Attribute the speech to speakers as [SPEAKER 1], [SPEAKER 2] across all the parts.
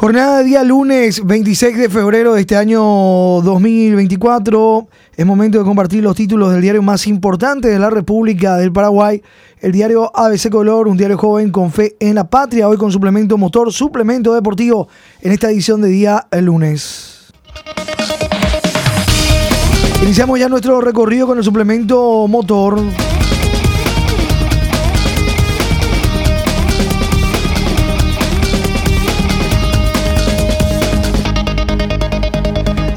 [SPEAKER 1] Jornada de día lunes 26 de febrero de este año 2024. Es momento de compartir los títulos del diario más importante de la República del Paraguay, el diario ABC Color, un diario joven con fe en la patria, hoy con suplemento motor, suplemento deportivo en esta edición de día lunes. Iniciamos ya nuestro recorrido con el suplemento motor.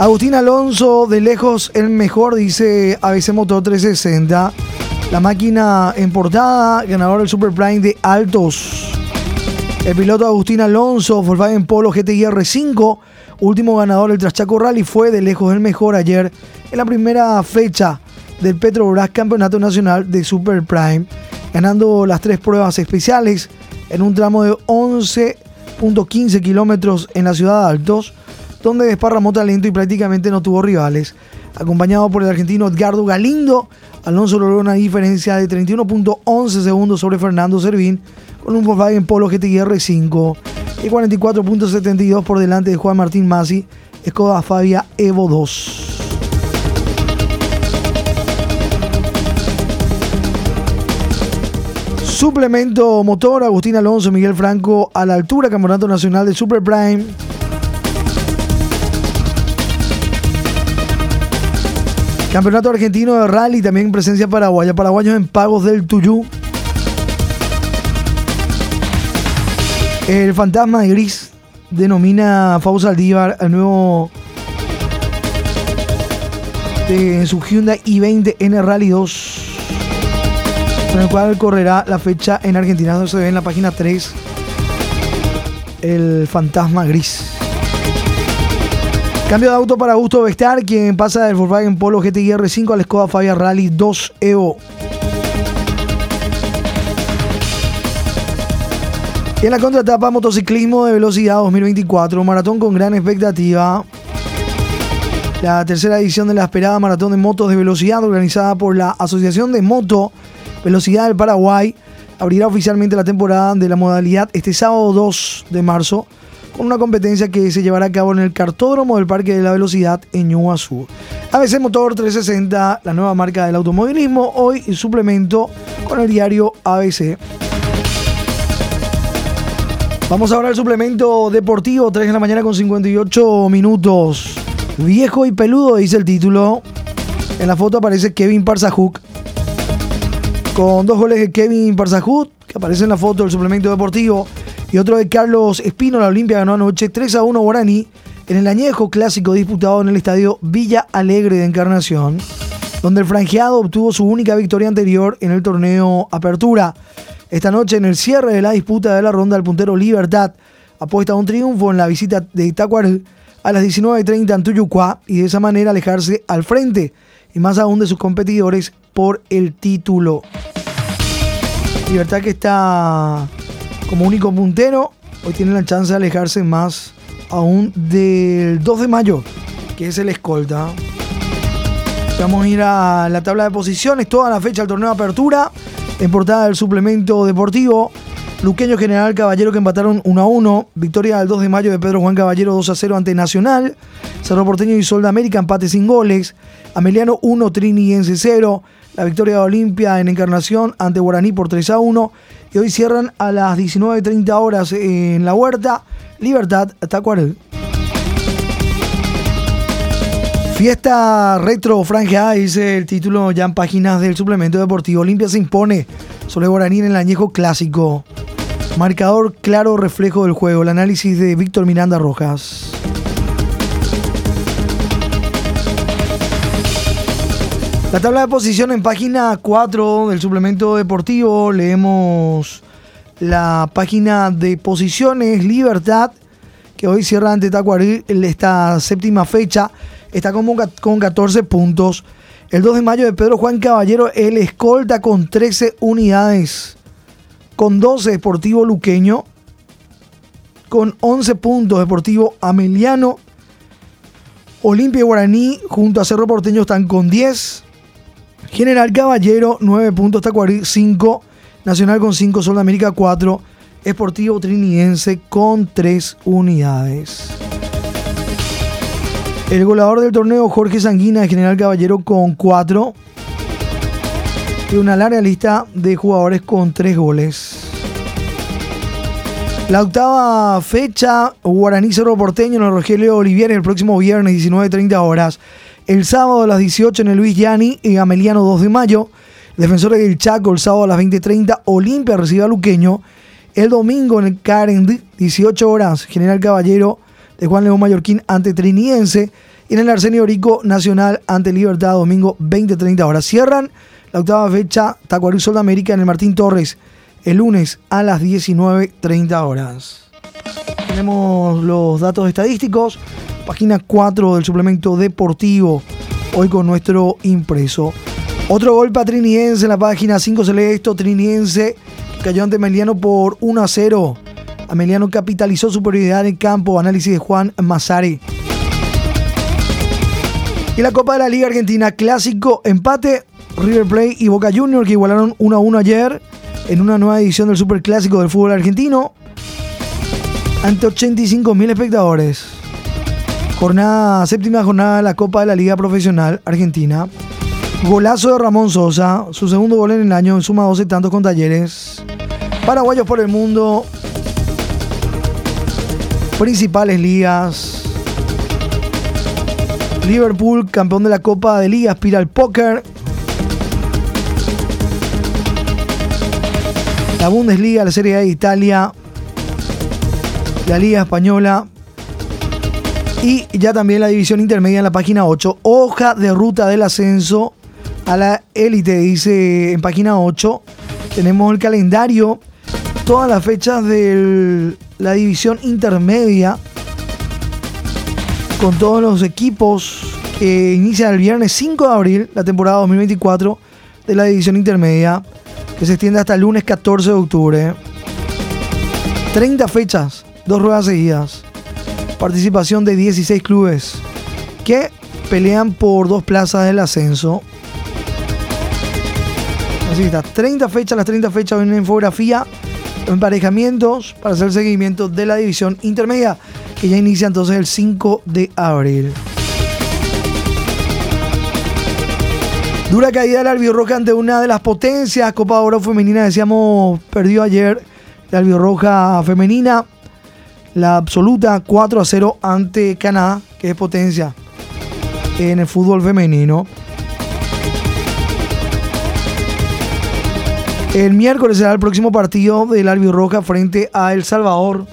[SPEAKER 1] Agustín Alonso, de lejos el mejor, dice ABC Motor 360. La máquina en portada, ganador del Super Prime de Altos. El piloto Agustín Alonso, Volkswagen Polo GTI R5, último ganador del Traschaco Rally, fue de lejos el mejor ayer en la primera fecha del Petrobras Campeonato Nacional de Super Prime, ganando las tres pruebas especiales en un tramo de 11.15 kilómetros en la ciudad de Altos donde desparramó talento y prácticamente no tuvo rivales. Acompañado por el argentino Edgardo Galindo, Alonso logró una diferencia de 31.11 segundos sobre Fernando Servín con un Volkswagen Polo GTI R5 y 44.72 por delante de Juan Martín Masi, Skoda Fabia Evo 2. Suplemento motor, Agustín Alonso, Miguel Franco a la altura, Campeonato Nacional de Super Prime. Campeonato Argentino de Rally, también presencia paraguaya. Paraguayos en pagos del Tuyú. El fantasma gris denomina a Aldívar al nuevo de su Hyundai i20 N Rally 2 con el cual correrá la fecha en Argentina, donde se ve en la página 3 el fantasma gris. Cambio de auto para Augusto Vestar, quien pasa del Volkswagen Polo GTI R5 al Skoda Fabia Rally 2 Evo. Y en la contratapa, motociclismo de velocidad 2024, maratón con gran expectativa. La tercera edición de la esperada maratón de motos de velocidad organizada por la Asociación de Moto Velocidad del Paraguay abrirá oficialmente la temporada de la modalidad este sábado 2 de marzo con una competencia que se llevará a cabo en el cartódromo del Parque de la Velocidad en Ñuazú. ABC Motor 360, la nueva marca del automovilismo, hoy en suplemento con el diario ABC. Vamos ahora al suplemento deportivo, 3 de la mañana con 58 minutos. Viejo y peludo, dice el título. En la foto aparece Kevin Parzajuk. Con dos goles de Kevin Parzajuk, que aparece en la foto del suplemento deportivo y otro de Carlos Espino. La Olimpia ganó anoche 3 a 1 Guaraní en el añejo clásico disputado en el estadio Villa Alegre de Encarnación, donde el franjeado obtuvo su única victoria anterior en el torneo Apertura. Esta noche, en el cierre de la disputa de la ronda, el puntero Libertad apuesta a un triunfo en la visita de Itacuar a las 19.30 en Tuyucuá y de esa manera alejarse al frente y más aún de sus competidores por el título. Libertad que está como único puntero. Hoy tiene la chance de alejarse más aún del 2 de mayo, que es el escolta. Vamos a ir a la tabla de posiciones, toda la fecha del torneo de apertura, en portada del suplemento deportivo. Luqueño General Caballero que empataron 1 a 1. Victoria del 2 de mayo de Pedro Juan Caballero 2 a 0 ante Nacional. Cerro Porteño y Sol de América empate sin goles. Ameliano 1, Triniense 0. La victoria de Olimpia en Encarnación ante Guaraní por 3 a 1 y hoy cierran a las 19.30 horas en la huerta. Libertad Tacuarel. Fiesta retro franja, dice el título ya en páginas del suplemento deportivo. Olimpia se impone sobre Guaraní en el añejo clásico. Marcador claro reflejo del juego. El análisis de Víctor Miranda Rojas. La tabla de posición en página 4 del suplemento deportivo. Leemos la página de posiciones Libertad, que hoy cierra ante Tacuaril esta séptima fecha. Está con, con 14 puntos. El 2 de mayo de Pedro Juan Caballero, el escolta con 13 unidades. Con 12 Deportivo Luqueño. Con 11 puntos Deportivo Ameliano. Olimpia Guaraní junto a Cerro Porteño están con 10. General Caballero, 9 puntos, Tacuarí 5, Nacional con 5, Sol de América 4 Esportivo Trinidense con tres unidades. El goleador del torneo, Jorge Sanguina, de General Caballero, con cuatro. Y una larga lista de jugadores con tres goles. La octava fecha, Guaraní Cerro Porteño en el Rogelio Olivier el próximo viernes 19.30 horas. El sábado a las 18 en el Luis Yani y Ameliano 2 de mayo. Defensores del Chaco el sábado a las 20.30. Olimpia recibe a Luqueño. El domingo en el Carend, 18 horas, General Caballero de Juan León Mallorquín ante Triniense. Y en el Arsenio Rico Nacional ante Libertad, domingo 20.30 horas. Cierran la octava fecha, Tacuarí Sol de América en el Martín Torres el lunes a las 19.30 horas. Tenemos los datos estadísticos, página 4 del suplemento deportivo, hoy con nuestro impreso. Otro gol para Triniense en la página 5 Celeste, Triniense cayó ante Meliano por 1 a 0. Ameliano capitalizó superioridad en campo, análisis de Juan Mazare. Y la Copa de la Liga Argentina, clásico, empate, River Plate y Boca Juniors que igualaron 1 a 1 ayer en una nueva edición del Superclásico del fútbol argentino ante 85.000 espectadores. Jornada, séptima jornada de la Copa de la Liga Profesional Argentina. Golazo de Ramón Sosa, su segundo gol en el año, en suma 12 tantos con talleres. Paraguayos por el mundo. Principales ligas. Liverpool, campeón de la Copa de Liga, aspira al póker. la Bundesliga, la Serie A de Italia, la Liga Española y ya también la división intermedia en la página 8. Hoja de ruta del ascenso a la élite, dice en página 8. Tenemos el calendario, todas las fechas de la división intermedia con todos los equipos que inician el viernes 5 de abril, la temporada 2024 de la división intermedia que se extiende hasta el lunes 14 de octubre. 30 fechas, dos ruedas seguidas. Participación de 16 clubes que pelean por dos plazas del ascenso. Así está, 30 fechas, las 30 fechas en infografía, emparejamientos para hacer seguimiento de la división intermedia, que ya inicia entonces el 5 de abril. Dura caída del Albirroja ante una de las potencias. Copa Oro Femenina, decíamos, perdió ayer la Albirroja Femenina. La absoluta 4 a 0 ante Canadá, que es potencia en el fútbol femenino. El miércoles será el próximo partido del Albirroja frente a El Salvador.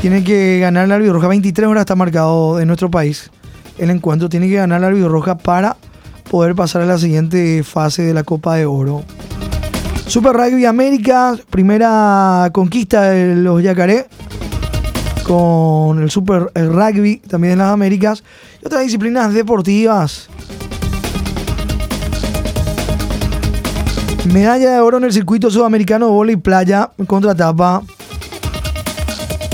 [SPEAKER 1] Tiene que ganar la Albirroja. 23 horas está marcado en nuestro país. El encuentro tiene que ganar la Albirroja para poder pasar a la siguiente fase de la Copa de Oro. Super Rugby América, primera conquista de los Yacaré con el Super Rugby también en las Américas y otras disciplinas deportivas. Medalla de oro en el circuito sudamericano y playa contra tapa.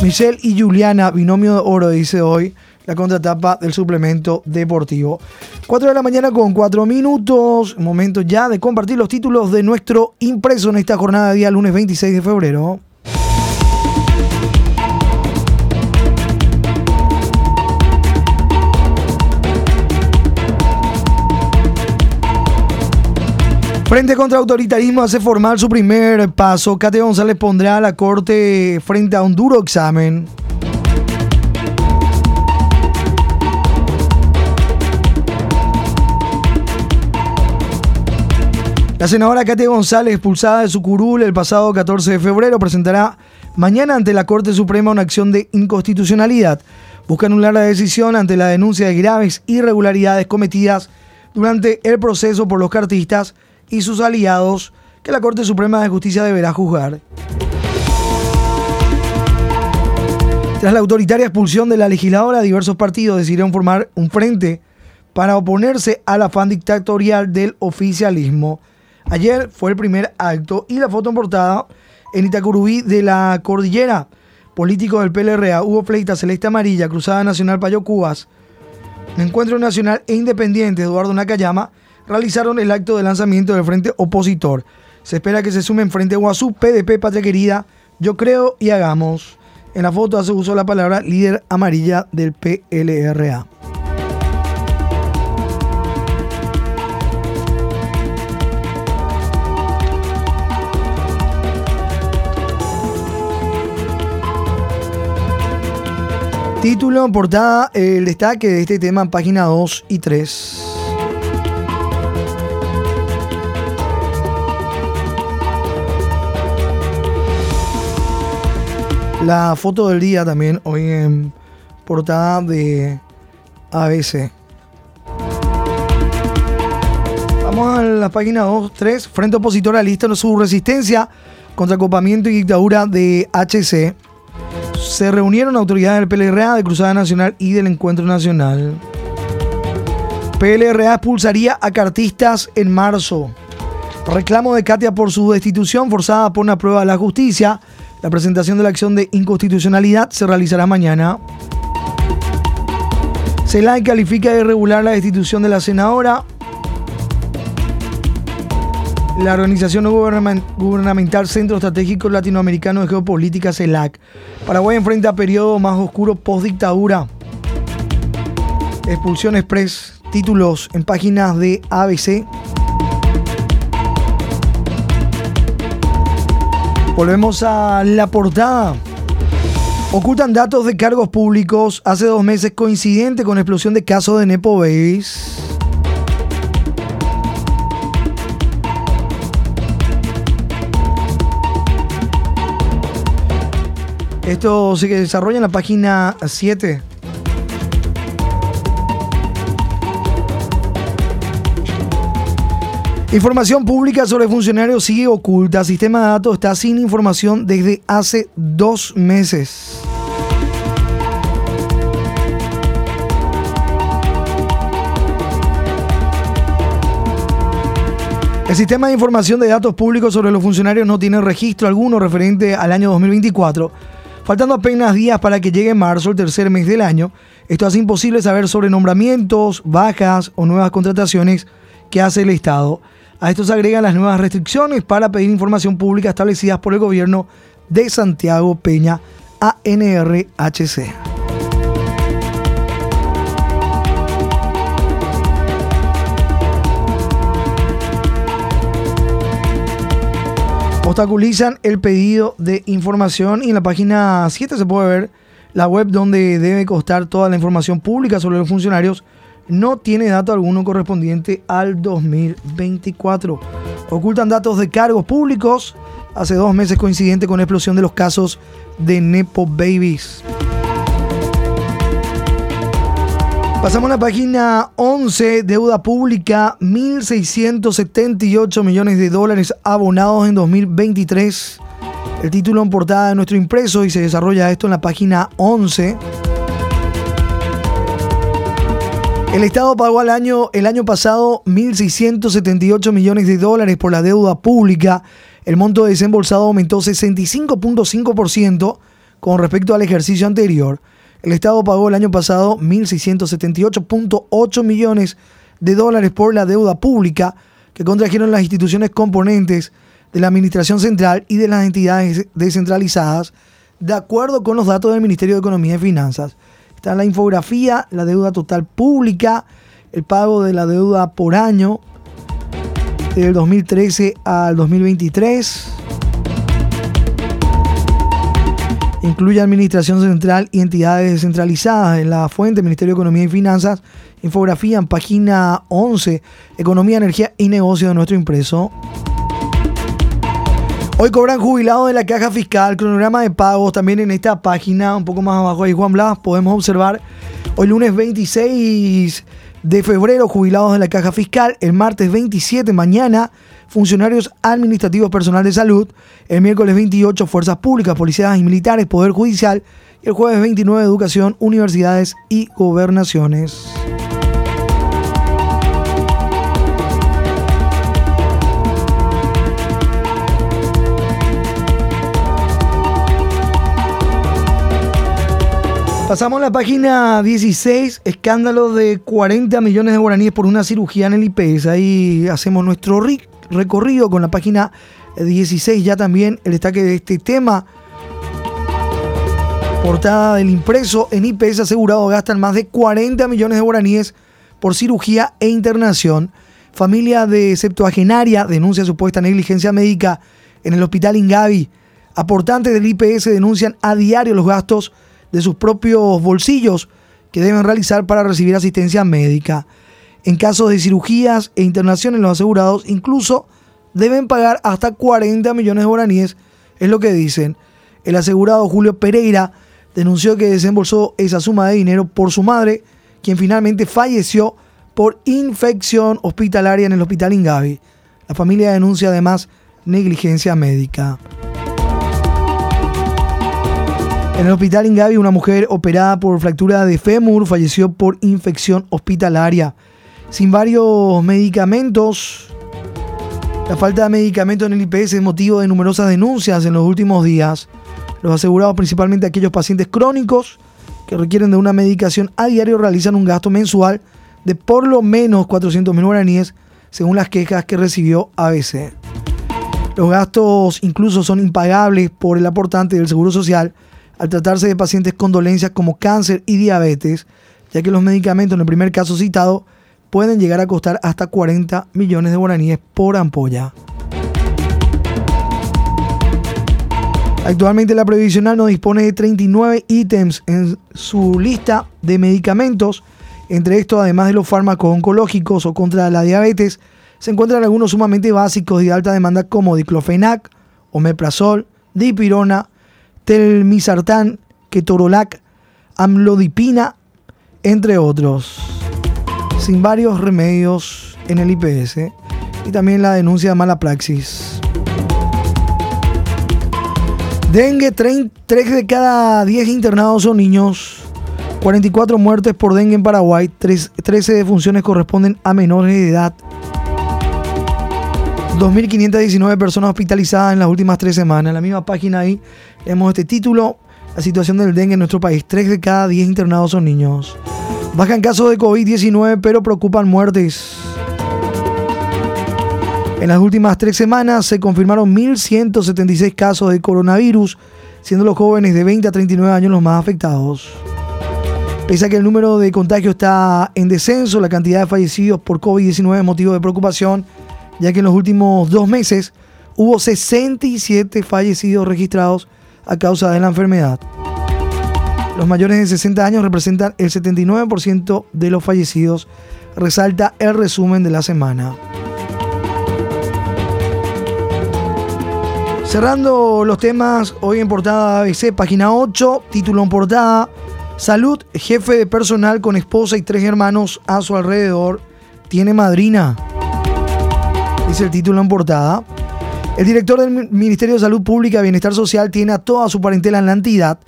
[SPEAKER 1] Michelle y Juliana, binomio de oro, dice hoy la contratapa del suplemento deportivo. 4 de la mañana con 4 minutos. Momento ya de compartir los títulos de nuestro impreso en esta jornada de día lunes 26 de febrero. Frente contra autoritarismo hace formal su primer paso. Cate González pondrá a la corte frente a un duro examen. La senadora Katia González, expulsada de su curul el pasado 14 de febrero, presentará mañana ante la Corte Suprema una acción de inconstitucionalidad. Busca anular la decisión ante la denuncia de graves irregularidades cometidas durante el proceso por los cartistas y sus aliados que la Corte Suprema de Justicia deberá juzgar. Tras la autoritaria expulsión de la legisladora, diversos partidos decidieron formar un frente para oponerse al afán dictatorial del oficialismo. Ayer fue el primer acto y la foto en portada en Itacurubí de la Cordillera. Políticos del PLRA, Hugo Fleita, Celeste Amarilla, Cruzada Nacional Payo Cubas, Encuentro Nacional e Independiente Eduardo Nakayama realizaron el acto de lanzamiento del Frente Opositor. Se espera que se sumen frente Guazú, PDP, Patria Querida, Yo Creo y Hagamos. En la foto hace uso la palabra líder amarilla del PLRA. Título, portada, el destaque de este tema en página 2 y 3. La foto del día también hoy en portada de ABC. Vamos a la página 2, 3. Frente opositor lista su resistencia contra acopamiento y dictadura de HC se reunieron autoridades del PLRA, de Cruzada Nacional y del Encuentro Nacional. PLRA expulsaría a cartistas en marzo. Reclamo de Katia por su destitución forzada por una prueba de la justicia. La presentación de la acción de inconstitucionalidad se realizará mañana. CELAI califica de irregular la destitución de la senadora. La organización no gubernamental Centro Estratégico Latinoamericano de Geopolítica, CELAC. Paraguay enfrenta periodo más oscuro post-dictadura. Expulsión Express, títulos en páginas de ABC. Volvemos a la portada. Ocultan datos de cargos públicos hace dos meses coincidente con explosión de casos de Nepo Babies. Esto se desarrolla en la página 7. Información pública sobre funcionarios sigue oculta. Sistema de datos está sin información desde hace dos meses. El sistema de información de datos públicos sobre los funcionarios no tiene registro alguno referente al año 2024 Faltando apenas días para que llegue marzo, el tercer mes del año, esto hace imposible saber sobre nombramientos, bajas o nuevas contrataciones que hace el Estado. A esto se agregan las nuevas restricciones para pedir información pública establecidas por el gobierno de Santiago Peña, ANRHC. Obstaculizan el pedido de información y en la página 7 se puede ver la web donde debe constar toda la información pública sobre los funcionarios no tiene dato alguno correspondiente al 2024. Ocultan datos de cargos públicos hace dos meses coincidente con la explosión de los casos de Nepo Babies. Pasamos a la página 11, deuda pública, 1.678 millones de dólares abonados en 2023. El título en portada de nuestro impreso y se desarrolla esto en la página 11. El Estado pagó al año, el año pasado 1.678 millones de dólares por la deuda pública. El monto desembolsado aumentó 65.5% con respecto al ejercicio anterior. El Estado pagó el año pasado 1.678.8 millones de dólares por la deuda pública que contrajeron las instituciones componentes de la Administración Central y de las entidades descentralizadas, de acuerdo con los datos del Ministerio de Economía y Finanzas. Está la infografía, la deuda total pública, el pago de la deuda por año del 2013 al 2023 Incluye Administración Central y entidades descentralizadas en la fuente Ministerio de Economía y Finanzas. Infografía en página 11, Economía, Energía y Negocio de nuestro impreso. Hoy cobran jubilados de la caja fiscal, cronograma de pagos también en esta página, un poco más abajo ahí Juan Blas, podemos observar hoy lunes 26 de febrero jubilados de la caja fiscal, el martes 27 mañana funcionarios administrativos personal de salud, el miércoles 28 fuerzas públicas, policías y militares, poder judicial y el jueves 29 educación, universidades y gobernaciones. Pasamos a la página 16, escándalo de 40 millones de guaraníes por una cirugía en el IPS. Ahí hacemos nuestro RIC recorrido con la página 16 ya también el destaque de este tema. Portada del impreso en IPS asegurado gastan más de 40 millones de guaraníes por cirugía e internación. Familia de septuagenaria denuncia supuesta negligencia médica en el hospital Ingavi. Aportantes del IPS denuncian a diario los gastos de sus propios bolsillos que deben realizar para recibir asistencia médica. En casos de cirugías e internaciones, los asegurados incluso deben pagar hasta 40 millones de guaraníes, es lo que dicen. El asegurado Julio Pereira denunció que desembolsó esa suma de dinero por su madre, quien finalmente falleció por infección hospitalaria en el hospital Ingavi. La familia denuncia además negligencia médica. En el hospital Ingavi, una mujer operada por fractura de fémur falleció por infección hospitalaria. Sin varios medicamentos, la falta de medicamentos en el IPS es motivo de numerosas denuncias en los últimos días. Los asegurados, principalmente aquellos pacientes crónicos que requieren de una medicación a diario, realizan un gasto mensual de por lo menos 400 mil guaraníes, según las quejas que recibió ABC. Los gastos incluso son impagables por el aportante del Seguro Social al tratarse de pacientes con dolencias como cáncer y diabetes, ya que los medicamentos en el primer caso citado pueden llegar a costar hasta 40 millones de guaraníes por ampolla. Actualmente la previsional no dispone de 39 ítems en su lista de medicamentos. Entre estos, además de los fármacos oncológicos o contra la diabetes, se encuentran algunos sumamente básicos de alta demanda como diclofenac, omeprazol, dipirona, telmisartán, ketorolac, amlodipina, entre otros. Sin varios remedios en el IPS y también la denuncia de mala praxis. Dengue, 3 de cada 10 internados son niños. 44 muertes por dengue en Paraguay, 13 defunciones corresponden a menores de edad. 2.519 personas hospitalizadas en las últimas tres semanas. En la misma página ahí vemos este título, la situación del dengue en nuestro país. 3 de cada 10 internados son niños. Bajan casos de COVID-19, pero preocupan muertes. En las últimas tres semanas se confirmaron 1.176 casos de coronavirus, siendo los jóvenes de 20 a 39 años los más afectados. Pese a que el número de contagios está en descenso, la cantidad de fallecidos por COVID-19 es motivo de preocupación ya que en los últimos dos meses hubo 67 fallecidos registrados a causa de la enfermedad. Los mayores de 60 años representan el 79% de los fallecidos, resalta el resumen de la semana. Cerrando los temas, hoy en portada ABC, página 8, título en portada, Salud, jefe de personal con esposa y tres hermanos a su alrededor, tiene madrina dice el título en portada. El director del Ministerio de Salud Pública y Bienestar Social tiene a toda su parentela en la entidad.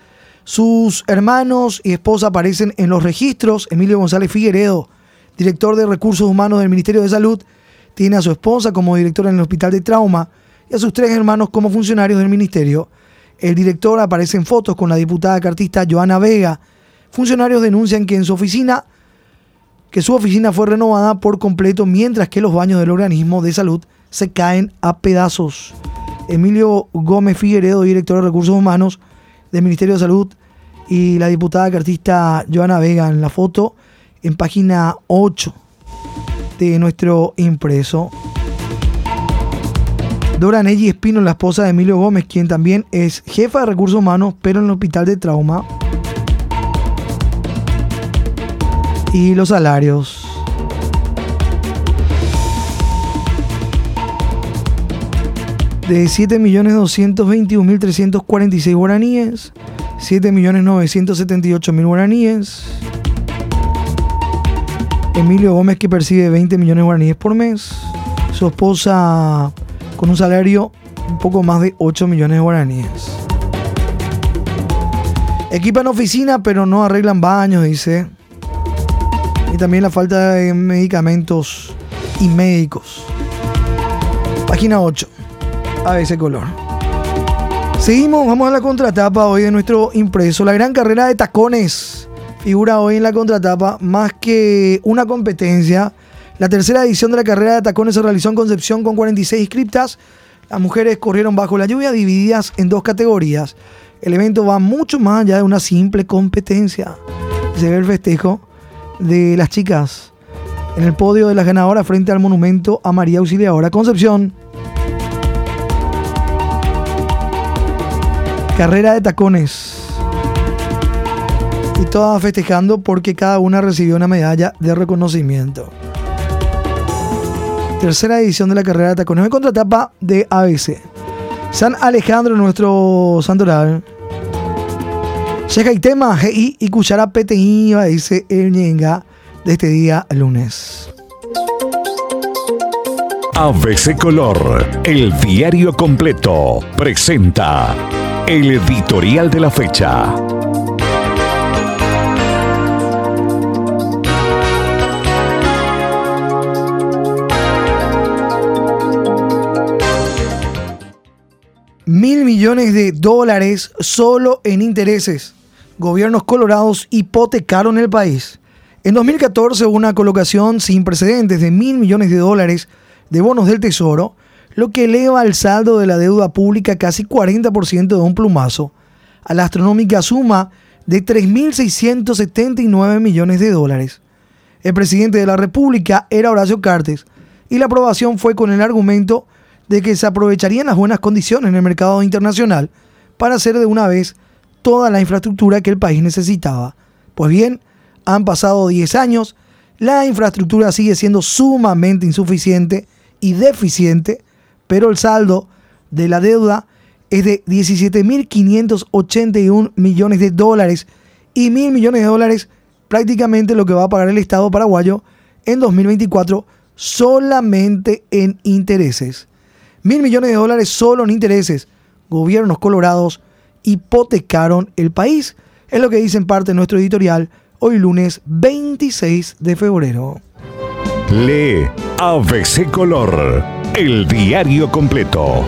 [SPEAKER 1] Sus hermanos y esposa aparecen en los registros. Emilio González Figueredo, director de Recursos Humanos del Ministerio de Salud, tiene a su esposa como directora en el Hospital de Trauma y a sus tres hermanos como funcionarios del ministerio. El director aparece en fotos con la diputada cartista Joana Vega. Funcionarios denuncian que en su oficina que su oficina fue renovada por completo mientras que los baños del organismo de salud se caen a pedazos. Emilio Gómez Figueredo, director de Recursos Humanos del Ministerio de Salud, y la diputada cartista Joana Vega en la foto en página 8 de nuestro impreso. Dora Nelly Espino, la esposa de Emilio Gómez, quien también es jefa de recursos humanos, pero en el hospital de trauma. y los salarios. De 7.221.346 guaraníes, 7.978.000 guaraníes. Emilio Gómez que percibe 20 millones de guaraníes por mes. Su esposa con un salario un poco más de 8 millones de guaraníes. Equipan oficina pero no arreglan baños, dice y también la falta de medicamentos y médicos. Página 8, ABC Color. Seguimos, vamos a la contratapa hoy de nuestro impreso. La gran carrera de tacones figura hoy en la contratapa más que una competencia. La tercera edición de la carrera de tacones se realizó en Concepción con 46 inscriptas. Las mujeres corrieron bajo la lluvia divididas en dos categorías. El evento va mucho más allá de una simple competencia. Se ve el festejo de las chicas en el podio de las ganadoras frente al monumento a María Auxiliadora Concepción. Carrera de tacones. Y todas festejando porque cada una recibió una medalla de reconocimiento. Tercera edición de la carrera de tacones en contratapa de ABC. San Alejandro, nuestro santoral. Tema, GI y Cuchara PTI, dice el Ñenga de este día lunes.
[SPEAKER 2] ABC Color, el diario completo, presenta el editorial de la fecha.
[SPEAKER 1] Mil millones de dólares solo en intereses. Gobiernos colorados hipotecaron el país. En 2014 hubo una colocación sin precedentes de mil millones de dólares de bonos del Tesoro, lo que eleva el saldo de la deuda pública casi 40% de un plumazo, a la astronómica suma de 3.679 millones de dólares. El presidente de la República era Horacio Cartes y la aprobación fue con el argumento de que se aprovecharían las buenas condiciones en el mercado internacional para hacer de una vez toda la infraestructura que el país necesitaba. Pues bien, han pasado 10 años, la infraestructura sigue siendo sumamente insuficiente y deficiente, pero el saldo de la deuda es de 17.581 millones de dólares y mil millones de dólares prácticamente lo que va a pagar el Estado paraguayo en 2024 solamente en intereses. Mil millones de dólares solo en intereses. Gobiernos colorados hipotecaron el país. Es lo que dice en parte nuestro editorial hoy lunes 26 de febrero.
[SPEAKER 2] Lee ABC Color, el diario completo.